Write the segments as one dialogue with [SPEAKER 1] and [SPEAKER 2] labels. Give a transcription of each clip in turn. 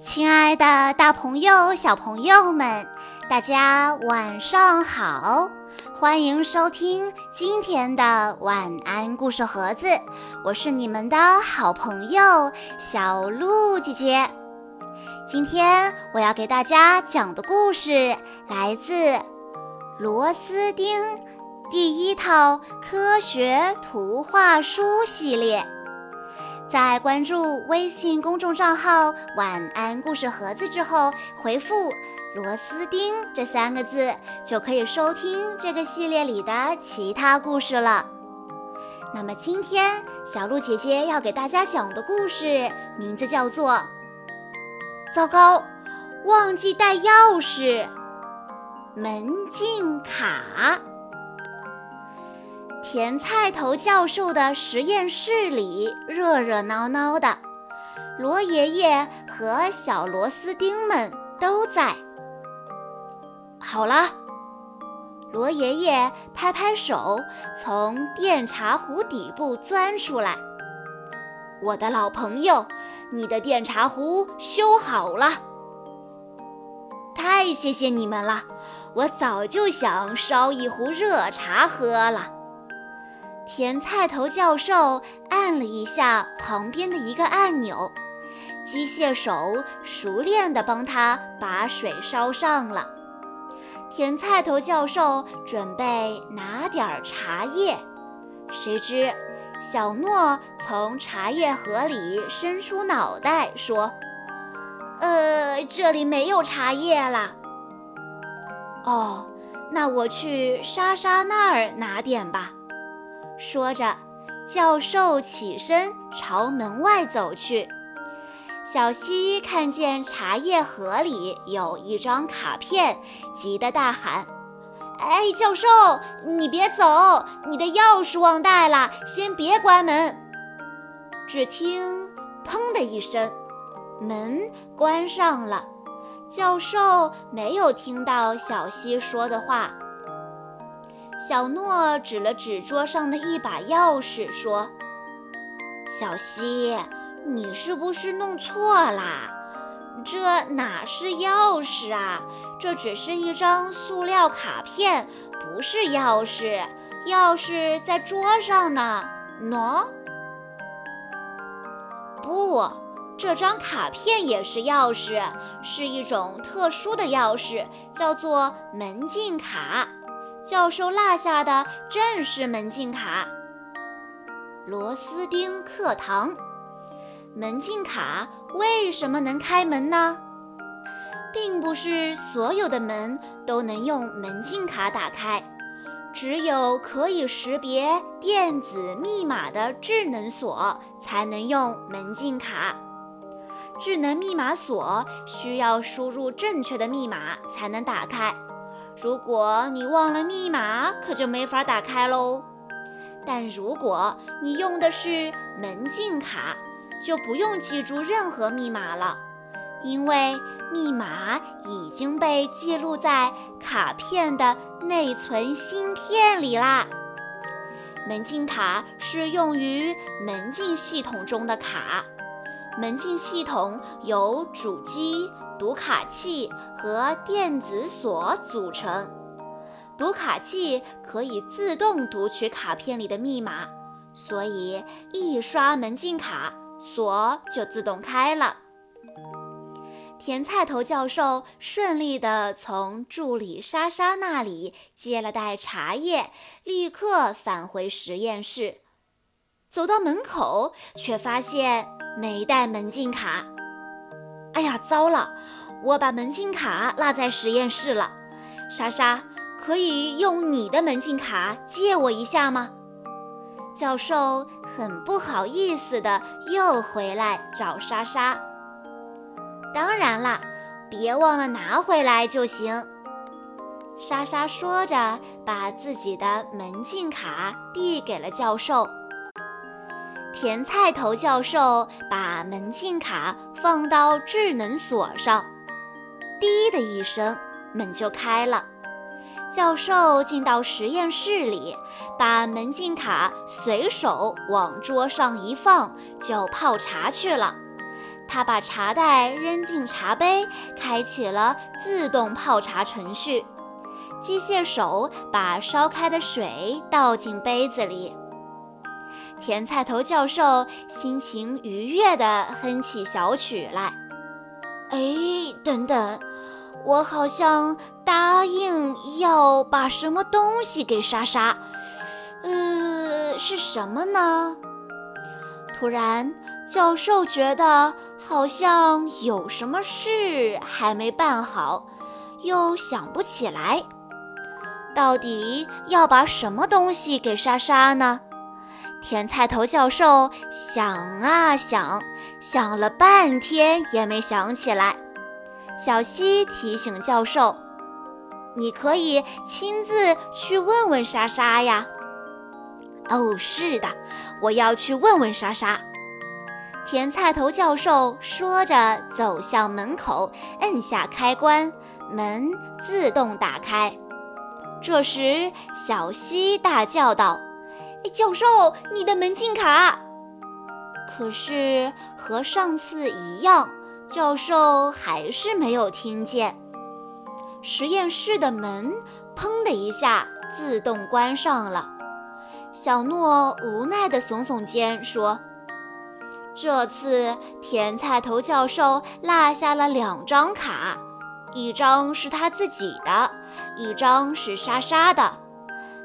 [SPEAKER 1] 亲爱的，大朋友、小朋友们，大家晚上好！欢迎收听今天的晚安故事盒子，我是你们的好朋友小鹿姐姐。今天我要给大家讲的故事来自《螺丝钉》第一套科学图画书系列。在关注微信公众账号“晚安故事盒子”之后，回复“螺丝钉”这三个字，就可以收听这个系列里的其他故事了。那么今天小鹿姐姐要给大家讲的故事名字叫做《糟糕，忘记带钥匙门禁卡》。甜菜头教授的实验室里热热闹闹的，罗爷爷和小螺丝钉们都在。好了，罗爷爷拍拍手，从电茶壶底部钻出来。我的老朋友，你的电茶壶修好了，太谢谢你们了！我早就想烧一壶热茶喝了。甜菜头教授按了一下旁边的一个按钮，机械手熟练地帮他把水烧上了。甜菜头教授准备拿点茶叶，谁知小诺从茶叶盒里伸出脑袋说：“呃，这里没有茶叶了。”哦，那我去莎莎那儿拿点吧。说着，教授起身朝门外走去。小西看见茶叶盒里有一张卡片，急得大喊：“哎，教授，你别走！你的钥匙忘带了，先别关门。”只听“砰”的一声，门关上了。教授没有听到小西说的话。小诺指了指桌上的一把钥匙，说：“小希，你是不是弄错啦？这哪是钥匙啊？这只是一张塑料卡片，不是钥匙。钥匙在桌上呢。喏，不，这张卡片也是钥匙，是一种特殊的钥匙，叫做门禁卡。”教授落下的正是门禁卡。螺丝钉课堂，门禁卡为什么能开门呢？并不是所有的门都能用门禁卡打开，只有可以识别电子密码的智能锁才能用门禁卡。智能密码锁需要输入正确的密码才能打开。如果你忘了密码，可就没法打开喽。但如果你用的是门禁卡，就不用记住任何密码了，因为密码已经被记录在卡片的内存芯片里啦。门禁卡是用于门禁系统中的卡，门禁系统由主机。读卡器和电子锁组成。读卡器可以自动读取卡片里的密码，所以一刷门禁卡，锁就自动开了。甜菜头教授顺利地从助理莎莎那里接了袋茶叶，立刻返回实验室。走到门口，却发现没带门禁卡。哎呀，糟了！我把门禁卡落在实验室了。莎莎，可以用你的门禁卡借我一下吗？教授很不好意思的又回来找莎莎。当然啦，别忘了拿回来就行。莎莎说着，把自己的门禁卡递给了教授。甜菜头教授把门禁卡放到智能锁上，滴的一声，门就开了。教授进到实验室里，把门禁卡随手往桌上一放，就泡茶去了。他把茶袋扔进茶杯，开启了自动泡茶程序。机械手把烧开的水倒进杯子里。甜菜头教授心情愉悦地哼起小曲来。哎，等等，我好像答应要把什么东西给莎莎。呃，是什么呢？突然，教授觉得好像有什么事还没办好，又想不起来。到底要把什么东西给莎莎呢？甜菜头教授想啊想，想了半天也没想起来。小溪提醒教授：“你可以亲自去问问莎莎呀。”哦，是的，我要去问问莎莎。甜菜头教授说着，走向门口，摁下开关，门自动打开。这时，小溪大叫道：“教授，你的门禁卡！”可是和上次一样，教授还是没有听见。实验室的门“砰”的一下自动关上了。小诺无奈地耸耸肩说：“这次甜菜头教授落下了两张卡，一张是他自己的，一张是莎莎的。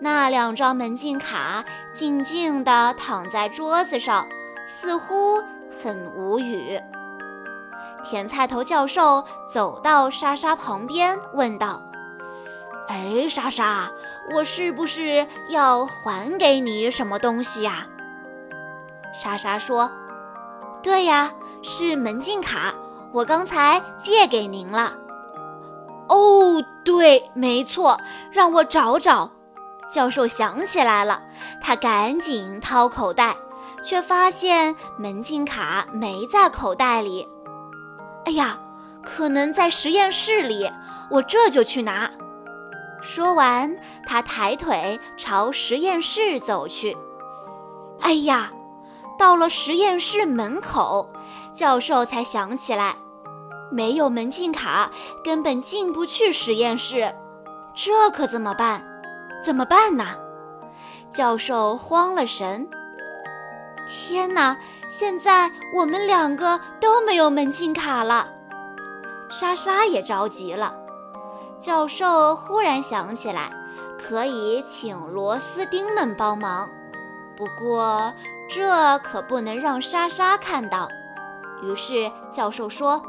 [SPEAKER 1] 那两张门禁卡静静地躺在桌子上，似乎很无语。”甜菜头教授走到莎莎旁边，问道。哎，莎莎，我是不是要还给你什么东西呀？莎莎说：“对呀，是门禁卡，我刚才借给您了。”哦，对，没错，让我找找。教授想起来了，他赶紧掏口袋，却发现门禁卡没在口袋里。哎呀，可能在实验室里，我这就去拿。说完，他抬腿朝实验室走去。哎呀，到了实验室门口，教授才想起来，没有门禁卡，根本进不去实验室。这可怎么办？怎么办呢？教授慌了神。天哪，现在我们两个都没有门禁卡了。莎莎也着急了。教授忽然想起来，可以请螺丝钉们帮忙，不过这可不能让莎莎看到。于是教授说：“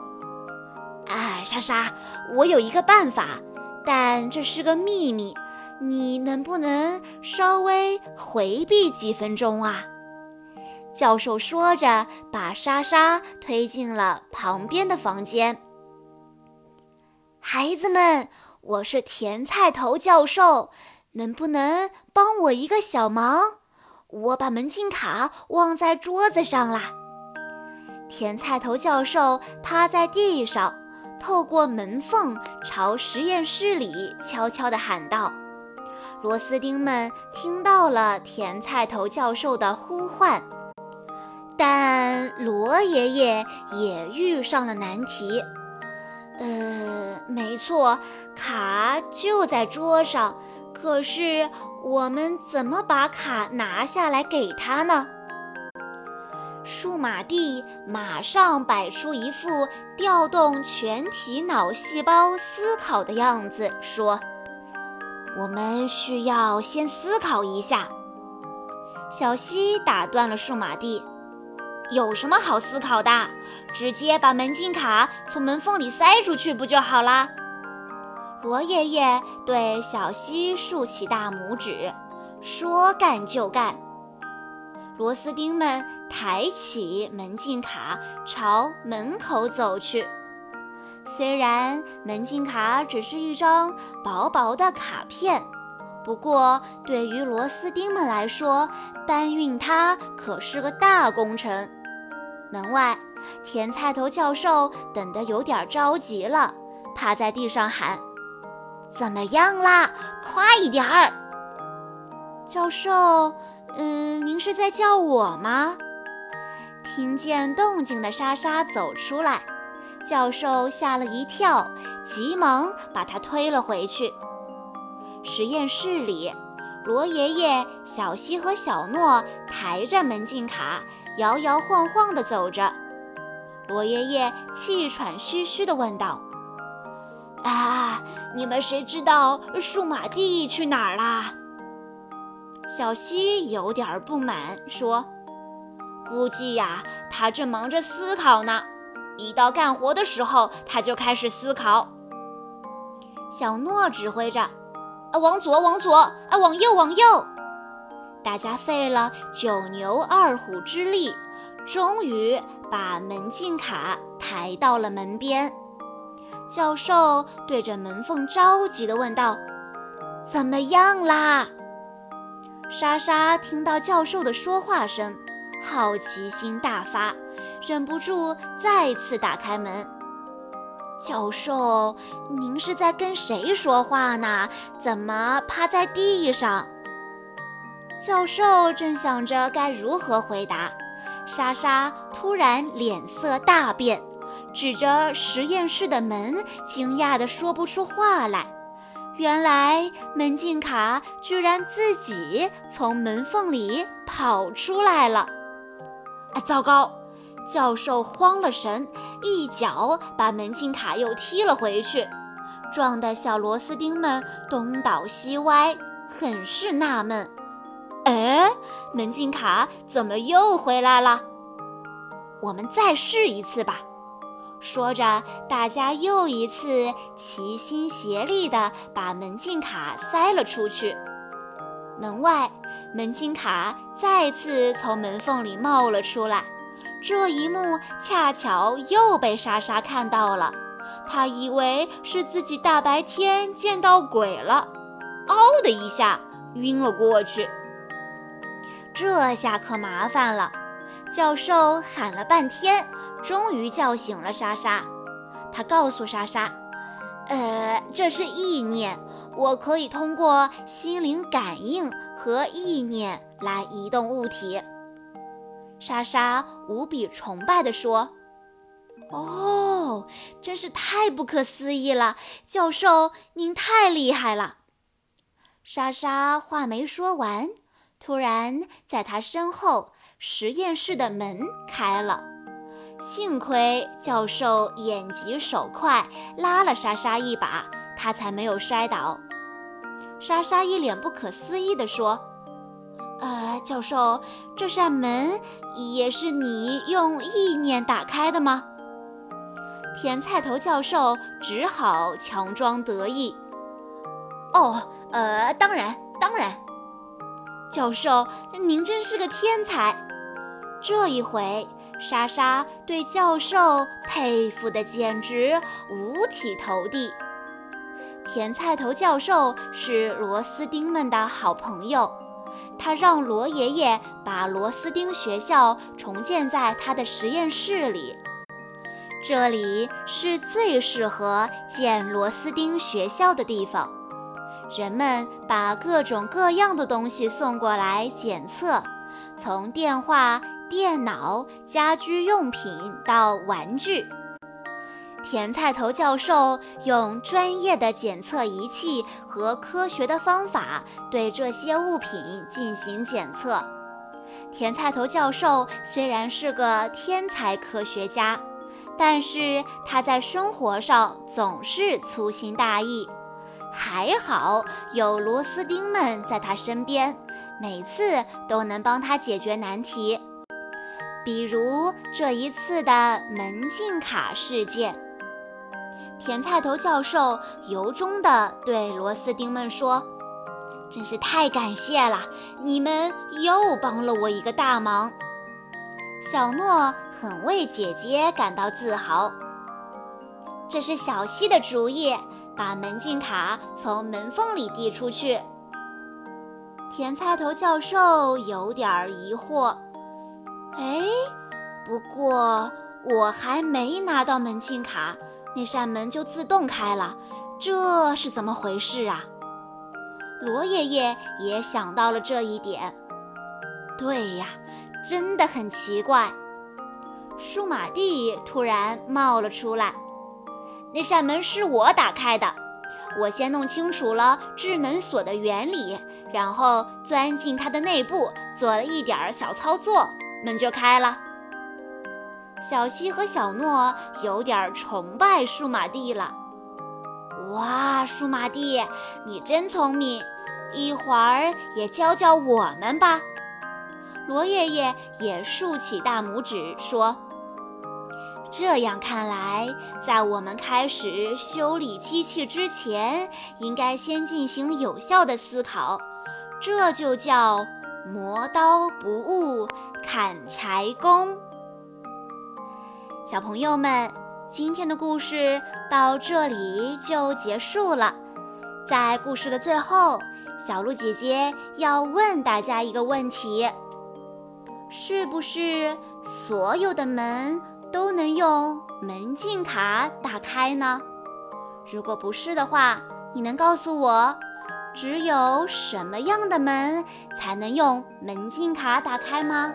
[SPEAKER 1] 哎，莎莎，我有一个办法，但这是个秘密，你能不能稍微回避几分钟啊？”教授说着，把莎莎推进了旁边的房间。孩子们，我是甜菜头教授，能不能帮我一个小忙？我把门禁卡忘在桌子上啦。甜菜头教授趴在地上，透过门缝朝实验室里悄悄地喊道：“螺丝钉们听到了甜菜头教授的呼唤，但罗爷爷也遇上了难题。”呃，没错，卡就在桌上。可是我们怎么把卡拿下来给他呢？数码蒂马上摆出一副调动全体脑细胞思考的样子，说：“我们需要先思考一下。”小溪打断了数码蒂。有什么好思考的？直接把门禁卡从门缝里塞出去不就好啦？罗爷爷对小溪竖起大拇指，说干就干。螺丝钉们抬起门禁卡朝门口走去。虽然门禁卡只是一张薄薄的卡片。不过，对于螺丝钉们来说，搬运它可是个大工程。门外，甜菜头教授等得有点着急了，趴在地上喊：“怎么样啦？快一点儿！”教授，嗯，您是在叫我吗？听见动静的莎莎走出来，教授吓了一跳，急忙把她推了回去。实验室里，罗爷爷、小西和小诺抬着门禁卡，摇摇晃晃地走着。罗爷爷气喘吁吁地问道：“
[SPEAKER 2] 啊，你们谁知道数码蒂去哪儿啦？”
[SPEAKER 1] 小西有点不满，说：“
[SPEAKER 2] 估计呀，他正忙着思考呢。一到干活的时候，他就开始思考。”
[SPEAKER 1] 小诺指挥着：“啊，往左，往左；啊，往右，往右。”大家费了九牛二虎之力，终于把门禁卡抬到了门边。教授对着门缝着急地问道：“怎么样啦？”莎莎听到教授的说话声，好奇心大发，忍不住再次打开门。教授，您是在跟谁说话呢？怎么趴在地上？教授正想着该如何回答，莎莎突然脸色大变，指着实验室的门，惊讶地说不出话来。原来门禁卡居然自己从门缝里跑出来了！啊，糟糕！教授慌了神，一脚把门禁卡又踢了回去，撞得小螺丝钉们东倒西歪，很是纳闷。哎，门禁卡怎么又回来了？我们再试一次吧。说着，大家又一次齐心协力地把门禁卡塞了出去。门外，门禁卡再次从门缝里冒了出来。这一幕恰巧又被莎莎看到了，她以为是自己大白天见到鬼了，嗷的一下晕了过去。这下可麻烦了，教授喊了半天。终于叫醒了莎莎，他告诉莎莎：“呃，这是意念，我可以通过心灵感应和意念来移动物体。”莎莎无比崇拜地说：“哦，真是太不可思议了，教授您太厉害了！”莎莎话没说完，突然在他身后实验室的门开了。幸亏教授眼疾手快，拉了莎莎一把，她才没有摔倒。莎莎一脸不可思议地说：“呃，教授，这扇门也是你用意念打开的吗？”甜菜头教授只好强装得意：“哦，呃，当然，当然，教授您真是个天才。这一回。”莎莎对教授佩服的简直五体投地。甜菜头教授是螺丝钉们的好朋友，他让罗爷爷把螺丝钉学校重建在他的实验室里，这里是最适合建螺丝钉学校的地方。人们把各种各样的东西送过来检测，从电话。电脑、家居用品到玩具，甜菜头教授用专业的检测仪器和科学的方法对这些物品进行检测。甜菜头教授虽然是个天才科学家，但是他在生活上总是粗心大意。还好有螺丝钉们在他身边，每次都能帮他解决难题。比如这一次的门禁卡事件，甜菜头教授由衷地对螺丝钉们说：“真是太感谢了，你们又帮了我一个大忙。”小诺很为姐姐感到自豪。这是小西的主意，把门禁卡从门缝里递出去。甜菜头教授有点疑惑。哎，不过我还没拿到门禁卡，那扇门就自动开了，这是怎么回事啊？罗爷爷也想到了这一点。对呀，真的很奇怪。数码地突然冒了出来。那扇门是我打开的，我先弄清楚了智能锁的原理，然后钻进它的内部，做了一点小操作，门就开了。小西和小诺有点崇拜数码地了。哇，数码地，你真聪明！一会儿也教教我们吧。罗爷爷也竖起大拇指说：“这样看来，在我们开始修理机器之前，应该先进行有效的思考。这就叫磨刀不误砍柴工。”小朋友们，今天的故事到这里就结束了。在故事的最后，小鹿姐姐要问大家一个问题：是不是所有的门都能用门禁卡打开呢？如果不是的话，你能告诉我，只有什么样的门才能用门禁卡打开吗？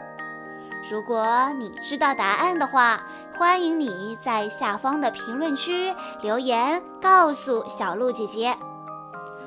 [SPEAKER 1] 如果你知道答案的话，欢迎你在下方的评论区留言告诉小鹿姐姐。